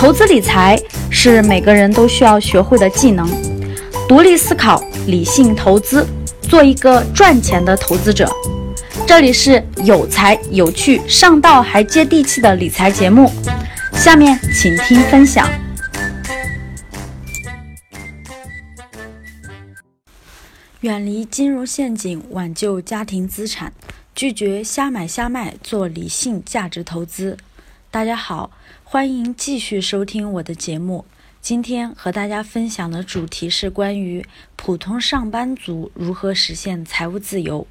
投资理财是每个人都需要学会的技能，独立思考，理性投资，做一个赚钱的投资者。这里是有才有趣、上道还接地气的理财节目，下面请听分享。远离金融陷阱，挽救家庭资产，拒绝瞎买瞎卖，做理性价值投资。大家好。欢迎继续收听我的节目。今天和大家分享的主题是关于普通上班族如何实现财务自由。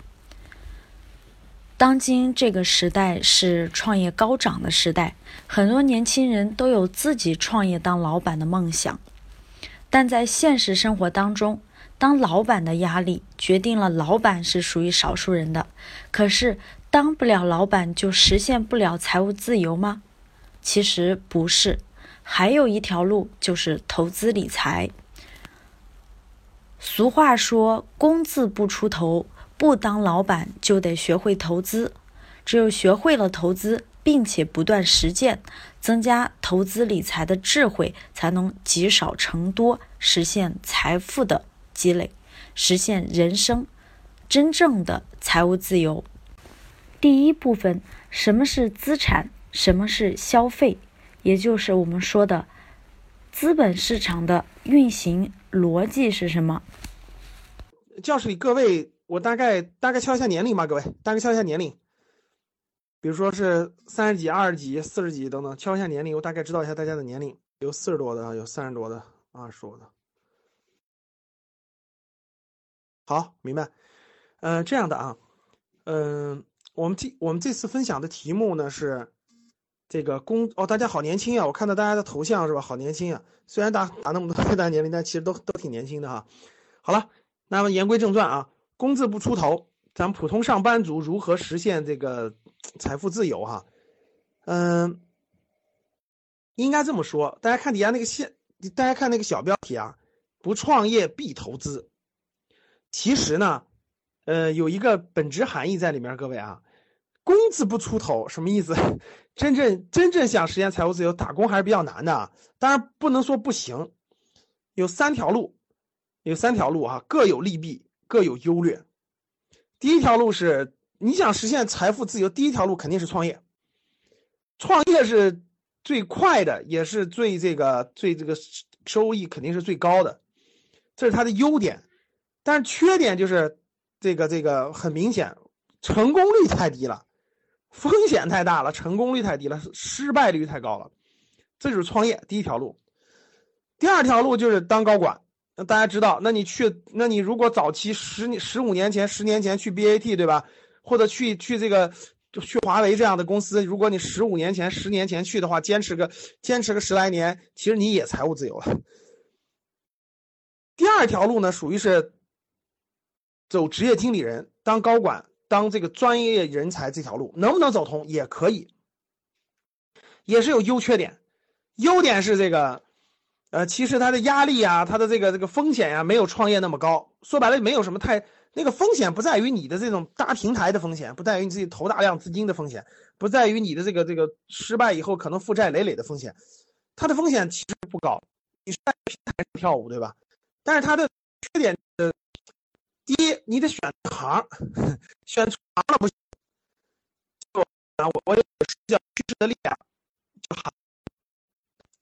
当今这个时代是创业高涨的时代，很多年轻人都有自己创业当老板的梦想。但在现实生活当中，当老板的压力决定了老板是属于少数人的。可是，当不了老板就实现不了财务自由吗？其实不是，还有一条路就是投资理财。俗话说：“工字不出头，不当老板就得学会投资。只有学会了投资，并且不断实践，增加投资理财的智慧，才能积少成多，实现财富的积累，实现人生真正的财务自由。”第一部分，什么是资产？什么是消费？也就是我们说的资本市场的运行逻辑是什么？教室里各位，我大概大概敲一下年龄吧，各位，大概敲一下年龄。比如说是三十几、二十几、四十几等等，敲一下年龄，我大概知道一下大家的年龄。有四十多的，有三十多的，二十多的。好，明白。嗯，这样的啊，嗯，我们这我们这次分享的题目呢是。这个工哦，大家好年轻啊！我看到大家的头像是吧？好年轻啊！虽然打打那么多大年龄，但其实都都挺年轻的哈。好了，那么言归正传啊，工字不出头，咱们普通上班族如何实现这个财富自由哈？嗯，应该这么说，大家看底下那个线，大家看那个小标题啊，不创业必投资。其实呢，呃，有一个本质含义在里面，各位啊。工字不出头什么意思？真正真正想实现财务自由，打工还是比较难的。当然不能说不行，有三条路，有三条路啊，各有利弊，各有优劣。第一条路是你想实现财富自由，第一条路肯定是创业。创业是最快的，也是最这个最这个收益肯定是最高的，这是它的优点。但是缺点就是这个这个很明显，成功率太低了。风险太大了，成功率太低了，失败率太高了，这就是创业第一条路。第二条路就是当高管。那大家知道，那你去，那你如果早期十、十五年前、十年前去 BAT 对吧？或者去去这个去华为这样的公司，如果你十五年前、十年前去的话，坚持个坚持个十来年，其实你也财务自由了。第二条路呢，属于是走职业经理人，当高管。当这个专业人才这条路能不能走通也可以，也是有优缺点。优点是这个，呃，其实它的压力啊，它的这个这个风险呀，没有创业那么高。说白了，没有什么太那个风险，不在于你的这种搭平台的风险，不在于你自己投大量资金的风险，不在于你的这个这个失败以后可能负债累累的风险。它的风险其实不高，你是在平台跳舞，对吧？但是它的缺点。一，你得选行，选错行了不行。就啊，我我也叫趋势的力量，就行。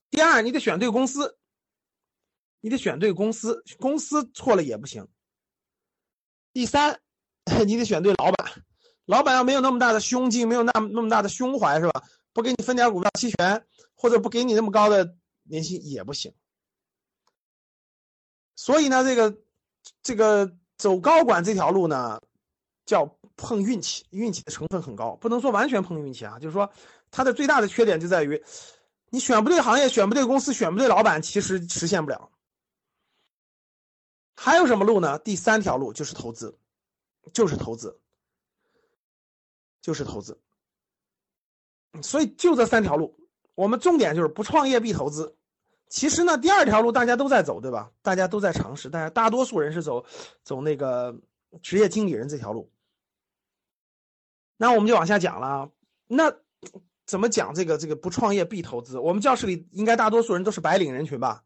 第二，你得选对公司，你得选对公司，公司错了也不行。第三，你得选对老板，老板要没有那么大的胸襟，没有那那么大的胸怀，是吧？不给你分点股票期权，或者不给你那么高的年薪也不行。所以呢，这个这个。走高管这条路呢，叫碰运气，运气的成分很高，不能说完全碰运气啊。就是说，它的最大的缺点就在于，你选不对行业，选不对公司，选不对老板，其实实现不了。还有什么路呢？第三条路就是投资，就是投资，就是投资。所以就这三条路，我们重点就是不创业必投资。其实呢，第二条路大家都在走，对吧？大家都在尝试，但是大多数人是走走那个职业经理人这条路。那我们就往下讲了。那怎么讲这个这个不创业必投资？我们教室里应该大多数人都是白领人群吧？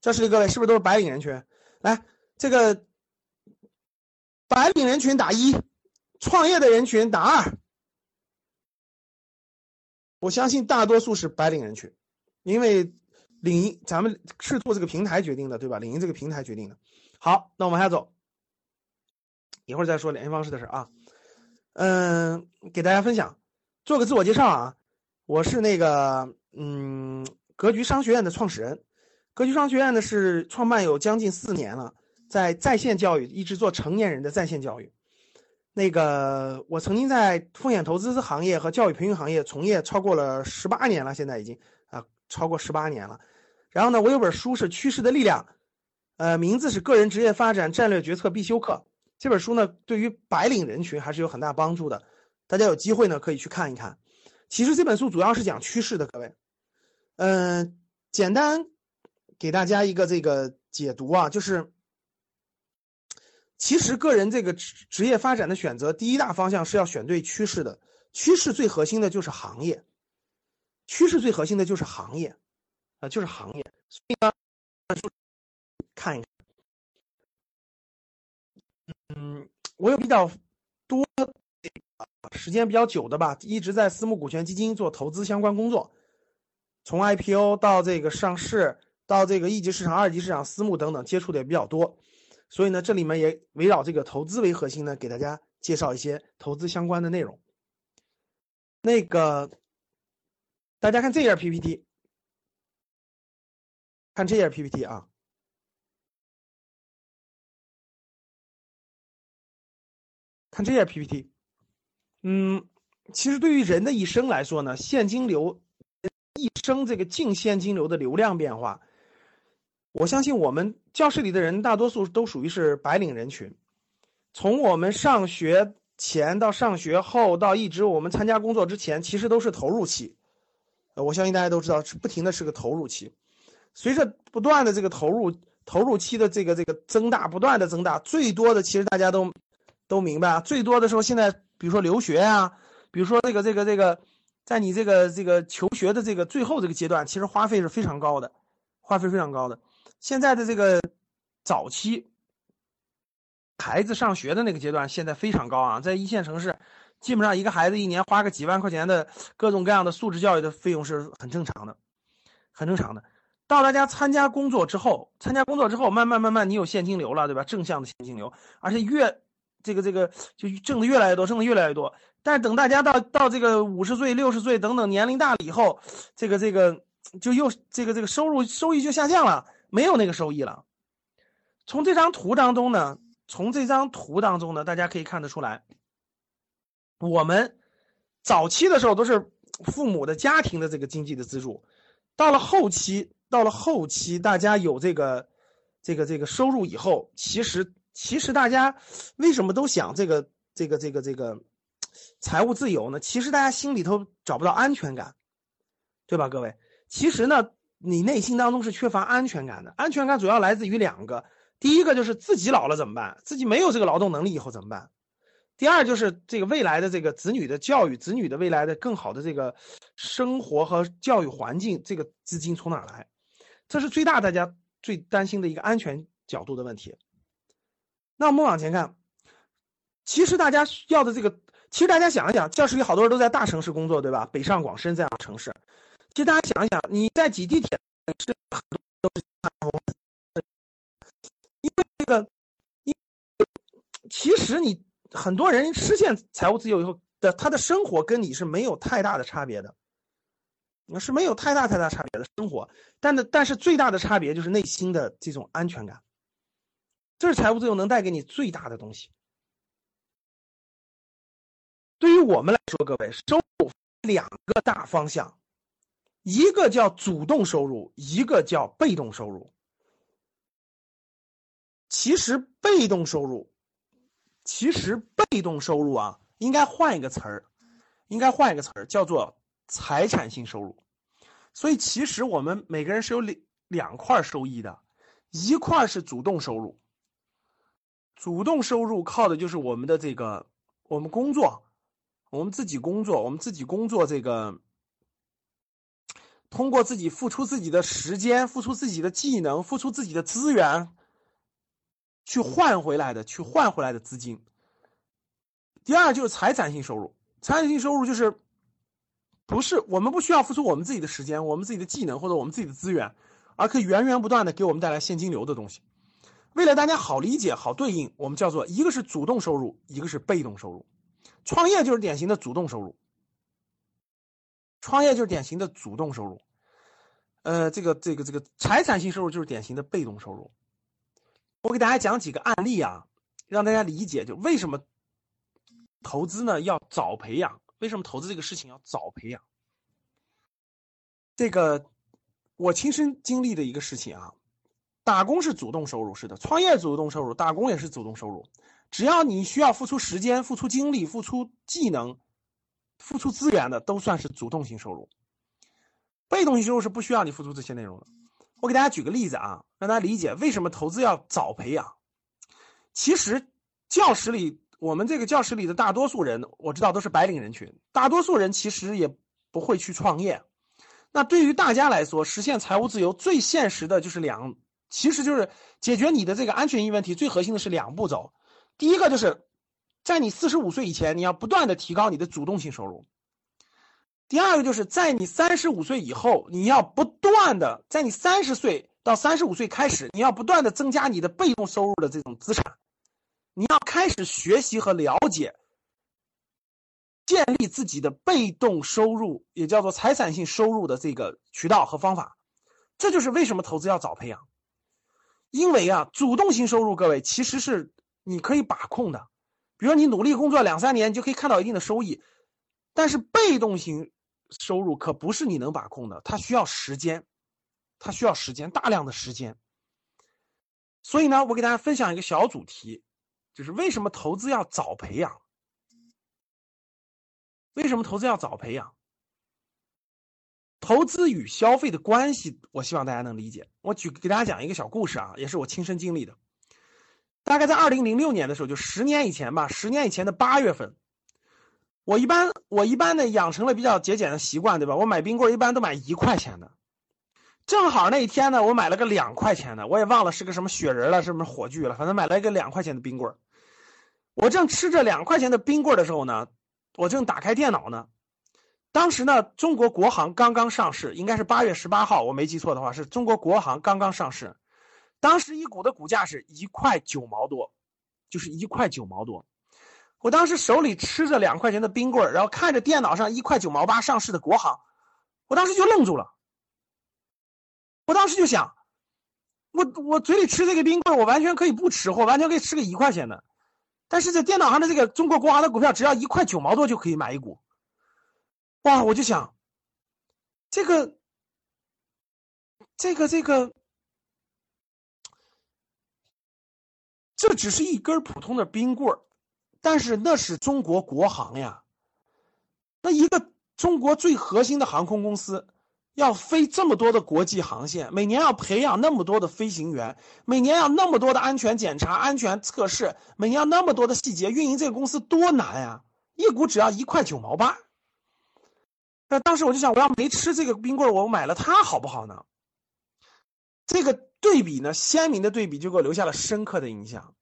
教室里各位是不是都是白领人群？来，这个白领人群打一，创业的人群打二。我相信大多数是白领人群，因为领英咱们是做这个平台决定的，对吧？领英这个平台决定的。好，那我往下走，一会儿再说联系方式的事啊。嗯，给大家分享，做个自我介绍啊。我是那个嗯，格局商学院的创始人。格局商学院呢是创办有将近四年了，在在线教育一直做成年人的在线教育。那个我曾经在风险投资行业和教育培训行业从业超过了十八年了，现在已经啊超过十八年了。然后呢，我有本书是《趋势的力量》，呃，名字是《个人职业发展战略决策必修课》。这本书呢，对于白领人群还是有很大帮助的。大家有机会呢可以去看一看。其实这本书主要是讲趋势的，各位。嗯，简单给大家一个这个解读啊，就是。其实个人这个职职业发展的选择，第一大方向是要选对趋势的。趋势最核心的就是行业，趋势最核心的就是行业，啊，就是行业。所以呢，看一看，嗯，我有比较多时间比较久的吧，一直在私募股权基金做投资相关工作，从 IPO 到这个上市，到这个一级市场、二级市场、私募等等，接触的也比较多。所以呢，这里面也围绕这个投资为核心呢，给大家介绍一些投资相关的内容。那个，大家看这页 PPT，看这页 PPT 啊，看这页 PPT。嗯，其实对于人的一生来说呢，现金流一生这个净现金流的流量变化。我相信我们教室里的人大多数都属于是白领人群，从我们上学前到上学后到一直我们参加工作之前，其实都是投入期。我相信大家都知道，是不停的是个投入期。随着不断的这个投入，投入期的这个这个增大，不断的增大，最多的其实大家都都明白啊，最多的时候现在比如说留学啊，比如说这个这个这个，在你这个这个求学的这个最后这个阶段，其实花费是非常高的，花费非常高的。现在的这个早期孩子上学的那个阶段，现在非常高啊，在一线城市，基本上一个孩子一年花个几万块钱的各种各样的素质教育的费用是很正常的，很正常的。到大家参加工作之后，参加工作之后，慢慢慢慢你有现金流了，对吧？正向的现金流，而且越这个这个就挣的越来越多，挣的越来越多。但是等大家到到这个五十岁、六十岁等等年龄大了以后，这个这个就又这个这个收入收益就下降了。没有那个收益了。从这张图当中呢，从这张图当中呢，大家可以看得出来，我们早期的时候都是父母的家庭的这个经济的资助，到了后期，到了后期，大家有这个这个这个收入以后，其实其实大家为什么都想这个这个这个这个财务自由呢？其实大家心里头找不到安全感，对吧，各位？其实呢。你内心当中是缺乏安全感的，安全感主要来自于两个，第一个就是自己老了怎么办？自己没有这个劳动能力以后怎么办？第二就是这个未来的这个子女的教育，子女的未来的更好的这个生活和教育环境，这个资金从哪来？这是最大大家最担心的一个安全角度的问题。那我们往前看，其实大家要的这个，其实大家想一想，教室里好多人都在大城市工作，对吧？北上广深这样的城市。其实大家想一想，你在挤地铁是很多都是因为这个，因其实你很多人实现财务自由以后的他的生活跟你是没有太大的差别的，那是没有太大太大差别的生活，但的但是最大的差别就是内心的这种安全感，这是财务自由能带给你最大的东西。对于我们来说，各位收入两个大方向。一个叫主动收入，一个叫被动收入。其实被动收入，其实被动收入啊，应该换一个词儿，应该换一个词儿，叫做财产性收入。所以其实我们每个人是有两两块收益的，一块是主动收入，主动收入靠的就是我们的这个我们工作，我们自己工作，我们自己工作这个。通过自己付出自己的时间、付出自己的技能、付出自己的资源，去换回来的，去换回来的资金。第二就是财产性收入，财产性收入就是不是我们不需要付出我们自己的时间、我们自己的技能或者我们自己的资源，而可以源源不断的给我们带来现金流的东西。为了大家好理解、好对应，我们叫做一个是主动收入，一个是被动收入。创业就是典型的主动收入，创业就是典型的主动收入。呃，这个这个这个财产性收入就是典型的被动收入。我给大家讲几个案例啊，让大家理解就为什么投资呢要早培养，为什么投资这个事情要早培养。这个我亲身经历的一个事情啊。打工是主动收入，是的，创业主动收入，打工也是主动收入。只要你需要付出时间、付出精力、付出技能、付出资源的，都算是主动性收入。被动性收入是不需要你付出这些内容的。我给大家举个例子啊，让大家理解为什么投资要早培养。其实教室里，我们这个教室里的大多数人，我知道都是白领人群，大多数人其实也不会去创业。那对于大家来说，实现财务自由最现实的就是两。其实就是解决你的这个安全性问题，最核心的是两步走。第一个就是在你四十五岁以前，你要不断的提高你的主动性收入；第二个就是在你三十五岁以后，你要不断的在你三十岁到三十五岁开始，你要不断的增加你的被动收入的这种资产，你要开始学习和了解，建立自己的被动收入，也叫做财产性收入的这个渠道和方法。这就是为什么投资要早培养。因为啊，主动性收入，各位其实是你可以把控的，比如你努力工作两三年，就可以看到一定的收益。但是被动型收入可不是你能把控的，它需要时间，它需要时间，大量的时间。所以呢，我给大家分享一个小主题，就是为什么投资要早培养？为什么投资要早培养？投资与消费的关系，我希望大家能理解。我举给大家讲一个小故事啊，也是我亲身经历的。大概在二零零六年的时候，就十年以前吧，十年以前的八月份，我一般我一般呢养成了比较节俭的习惯，对吧？我买冰棍一般都买一块钱的。正好那一天呢，我买了个两块钱的，我也忘了是个什么雪人了，什么火炬了，反正买了一个两块钱的冰棍我正吃着两块钱的冰棍的时候呢，我正打开电脑呢。当时呢，中国国航刚刚上市，应该是八月十八号，我没记错的话，是中国国航刚刚上市。当时一股的股价是一块九毛多，就是一块九毛多。我当时手里吃着两块钱的冰棍然后看着电脑上一块九毛八上市的国航，我当时就愣住了。我当时就想，我我嘴里吃这个冰棍我完全可以不吃，或完全可以吃个一块钱的，但是在电脑上的这个中国国航的股票，只要一块九毛多就可以买一股。哇！我就想，这个，这个，这个，这只是一根普通的冰棍儿，但是那是中国国航呀。那一个中国最核心的航空公司，要飞这么多的国际航线，每年要培养那么多的飞行员，每年要那么多的安全检查、安全测试，每年要那么多的细节运营，这个公司多难呀！一股只要一块九毛八。那当时我就想，我要没吃这个冰棍我买了它好不好呢？这个对比呢，鲜明的对比就给我留下了深刻的印象。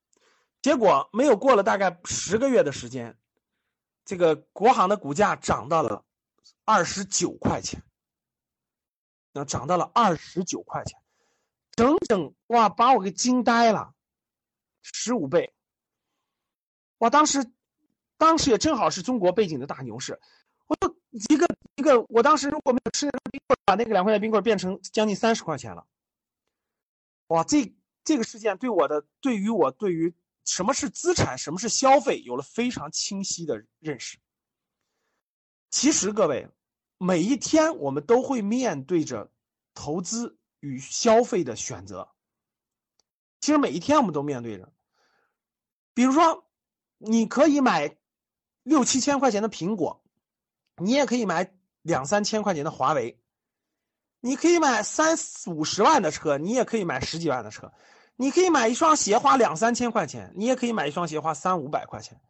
结果没有过了大概十个月的时间，这个国航的股价涨到了二十九块钱，那涨到了二十九块钱，整整哇把我给惊呆了，十五倍！哇，当时当时也正好是中国背景的大牛市，我就。一个一个，我当时如果没有吃那个冰棍，把那个两块钱冰棍变成将近三十块钱了。哇，这这个事件对我的，对于我对于什么是资产，什么是消费，有了非常清晰的认识。其实各位，每一天我们都会面对着投资与消费的选择。其实每一天我们都面对着，比如说，你可以买六七千块钱的苹果。你也可以买两三千块钱的华为，你可以买三五十万的车，你也可以买十几万的车，你可以买一双鞋花两三千块钱，你也可以买一双鞋花三五百块钱，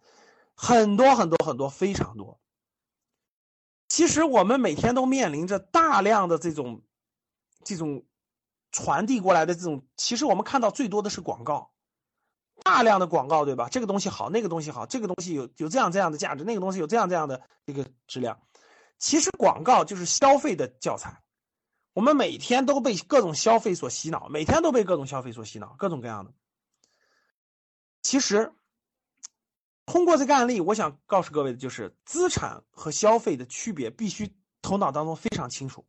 很多很多很多非常多。其实我们每天都面临着大量的这种这种传递过来的这种，其实我们看到最多的是广告，大量的广告，对吧？这个东西好，那个东西好，这个东西有有这样这样的价值，那个东西有这样这样的这个质量。其实广告就是消费的教材，我们每天都被各种消费所洗脑，每天都被各种消费所洗脑，各种各样的。其实。通过这个案例，我想告诉各位的就是，资产和消费的区别必须头脑当中非常清楚。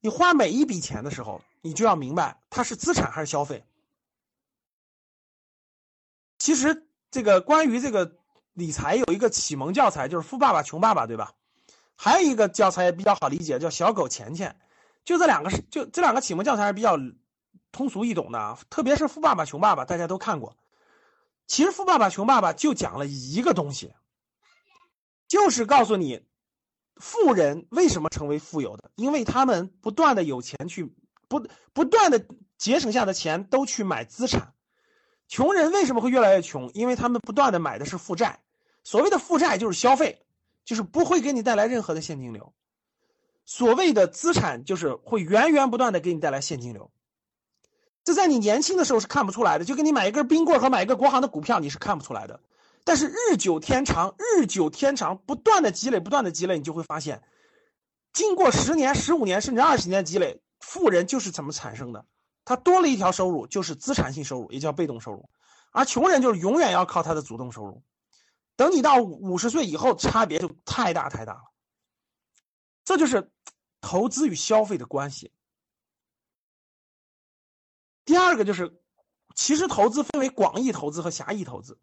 你花每一笔钱的时候，你就要明白它是资产还是消费。其实，这个关于这个理财有一个启蒙教材，就是《富爸爸穷爸爸》，对吧？还有一个教材也比较好理解，叫《小狗钱钱》。就这两个是，就这两个启蒙教材是比较通俗易懂的啊。特别是《富爸爸穷爸爸》，大家都看过。其实《富爸爸穷爸爸》就讲了一个东西，就是告诉你，富人为什么成为富有的，因为他们不断的有钱去不不断的节省下的钱都去买资产，穷人为什么会越来越穷？因为他们不断的买的是负债，所谓的负债就是消费，就是不会给你带来任何的现金流，所谓的资产就是会源源不断的给你带来现金流。这在你年轻的时候是看不出来的，就跟你买一根冰棍和买一个国行的股票，你是看不出来的。但是日久天长，日久天长，不断的积累，不断的积累，你就会发现，经过十年、十五年甚至二十年积累，富人就是怎么产生的？他多了一条收入，就是资产性收入，也叫被动收入；而穷人就是永远要靠他的主动收入。等你到五十岁以后，差别就太大太大了。这就是投资与消费的关系。第二个就是，其实投资分为广义投资和狭义投资。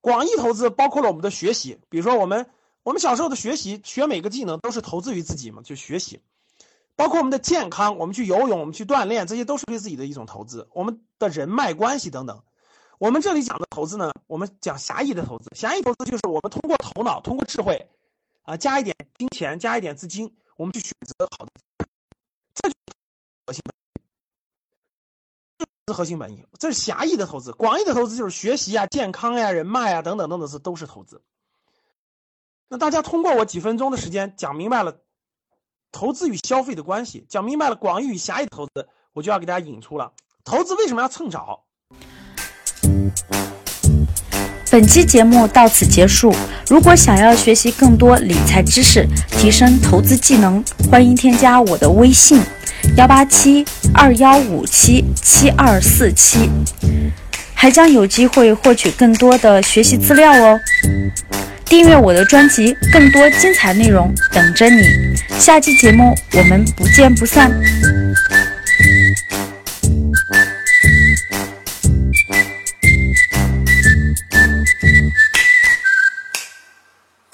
广义投资包括了我们的学习，比如说我们我们小时候的学习，学每个技能都是投资于自己嘛，就学习。包括我们的健康，我们去游泳，我们去锻炼，这些都是对自己的一种投资。我们的人脉关系等等。我们这里讲的投资呢，我们讲狭义的投资。狭义投资就是我们通过头脑，通过智慧，啊，加一点金钱，加一点资金，我们去选择好的，这就是核心是核心本意，这是狭义的投资。广义的投资就是学习啊、健康呀、人脉啊等等等等，这都是投资。那大家通过我几分钟的时间讲明白了投资与消费的关系，讲明白了广义与狭义投资，我就要给大家引出了投资为什么要蹭早。本期节目到此结束。如果想要学习更多理财知识，提升投资技能，欢迎添加我的微信。幺八七二幺五七七二四七，还将有机会获取更多的学习资料哦！订阅我的专辑，更多精彩内容等着你。下期节目我们不见不散。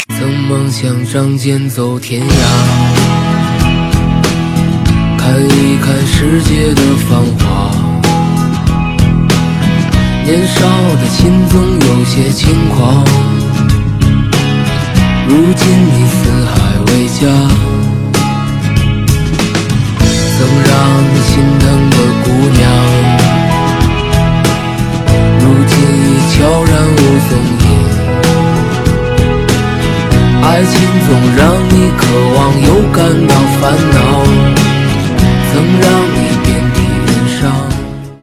曾梦想仗剑走天涯。界的繁华，年少的心总有些轻狂。如今你四海为家，曾让你心疼的姑娘，如今已悄然无踪影。爱情总让你渴望又感到烦恼。曾让你